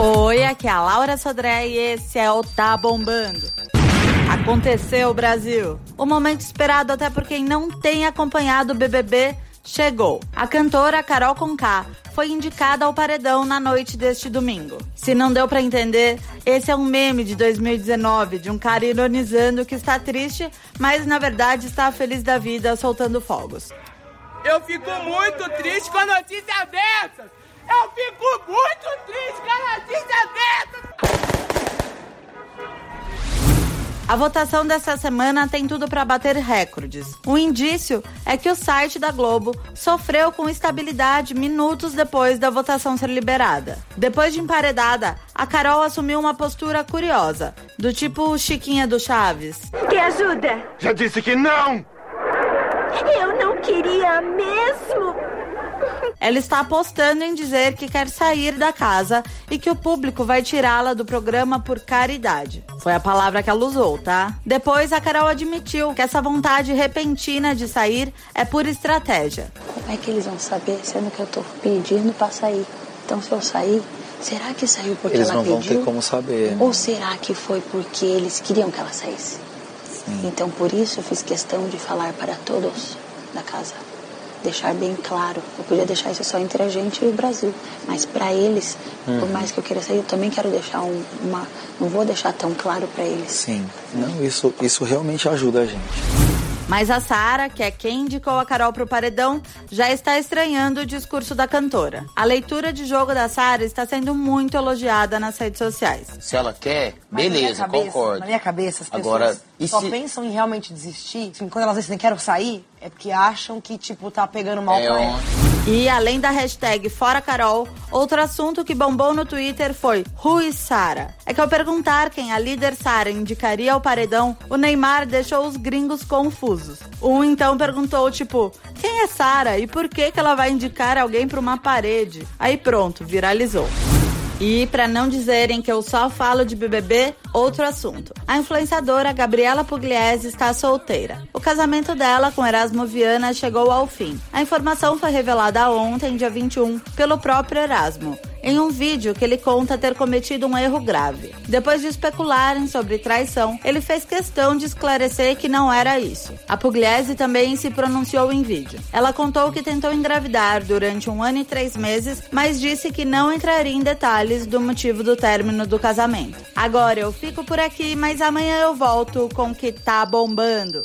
Oi, aqui é a Laura Sodré e esse é o Tá Bombando. Aconteceu, Brasil. O momento esperado até por quem não tem acompanhado o BBB chegou. A cantora Carol Conká foi indicada ao paredão na noite deste domingo. Se não deu para entender, esse é um meme de 2019 de um cara ironizando que está triste, mas na verdade está feliz da vida soltando fogos. Eu fico muito triste com a notícia dessas! Eu fico muito triste com a notícia dessas! A votação dessa semana tem tudo para bater recordes. O indício é que o site da Globo sofreu com instabilidade minutos depois da votação ser liberada. Depois de emparedada, a Carol assumiu uma postura curiosa, do tipo Chiquinha do Chaves. Quer ajuda? Já disse que não! Eu não queria mesmo. Ela está apostando em dizer que quer sair da casa e que o público vai tirá-la do programa por caridade. Foi a palavra que ela usou, tá? Depois, a Carol admitiu que essa vontade repentina de sair é por estratégia. Como é que eles vão saber sendo que eu tô pedindo pra sair? Então, se eu sair, será que saiu porque Eles ela não vão pediu? ter como saber. Ou será que foi porque eles queriam que ela saísse? Então, por isso, eu fiz questão de falar para todos da casa. Deixar bem claro. Eu podia deixar isso só entre a gente e o Brasil. Mas para eles, por Uhum. mais que eu queira sair, eu também quero deixar um- uma. Não vou deixar tão claro para eles. Sim. Não, isso, isso realmente ajuda a gente. Mas a Sara, que é quem indicou a Carol pro paredão, já está estranhando o discurso da cantora. A leitura de jogo da Sara está sendo muito elogiada nas redes sociais. Se ela quer, Mas beleza, cabeça- concordo. Na minha cabeça, as pessoas Agora, só se- pensam em realmente desistir. Assim, quando elas dizem quero sair, é porque acham que, tipo, tá pegando mal É pra ela. E além da hashtag Fora Carol, outro assunto que bombou no Twitter foi is Sara? É que ao perguntar quem a líder Sara indicaria ao paredão, o Neymar deixou os gringos confusos. Um então perguntou, tipo, quem é Sara e por que, que ela vai indicar alguém pra uma parede? Aí pronto, viralizou. E para não dizerem que eu só falo de BBB, outro assunto. A influenciadora Gabriela Pugliese está solteira. O casamento dela com Erasmo Viana chegou ao fim. A informação foi revelada ontem, dia 21, pelo próprio Erasmo, em um vídeo que ele conta ter cometido um erro grave. Depois de especularem sobre traição, ele fez questão de esclarecer que não era isso. A Pugliese também se pronunciou em vídeo. Ela contou que tentou engravidar durante um ano e três meses, mas disse que não entraria em detalhes do motivo do término do casamento. Agora eu fico por aqui, mas amanhã eu volto com o que tá bombando.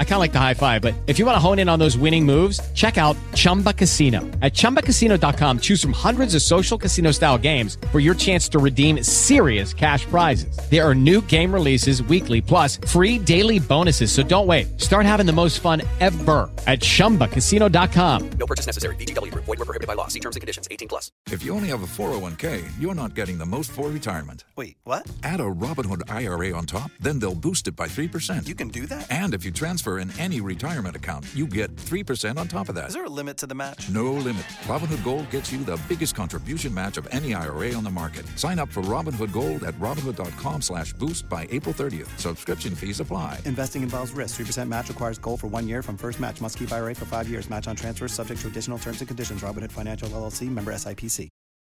I kind of like the high five, but if you want to hone in on those winning moves, check out Chumba Casino. At chumbacasino.com, choose from hundreds of social casino style games for your chance to redeem serious cash prizes. There are new game releases weekly, plus free daily bonuses. So don't wait. Start having the most fun ever at chumbacasino.com. No purchase necessary. VGW Group. Void were prohibited by law. See terms and conditions. 18 plus. If you only have a 401k, you're not getting the most for retirement. Wait, what? Add a Robinhood IRA on top, then they'll boost it by 3%. You can do that? And if you transfer in any retirement account, you get 3% on top of that. Is there a limit to the match? No limit. Robinhood Gold gets you the biggest contribution match of any IRA on the market. Sign up for Robinhood Gold at Robinhood.com slash boost by April 30th. Subscription fees apply. Investing involves risk. 3% match requires gold for one year from first match. Must keep IRA for five years. Match on transfers subject to additional terms and conditions. Robinhood Financial LLC member SIPC.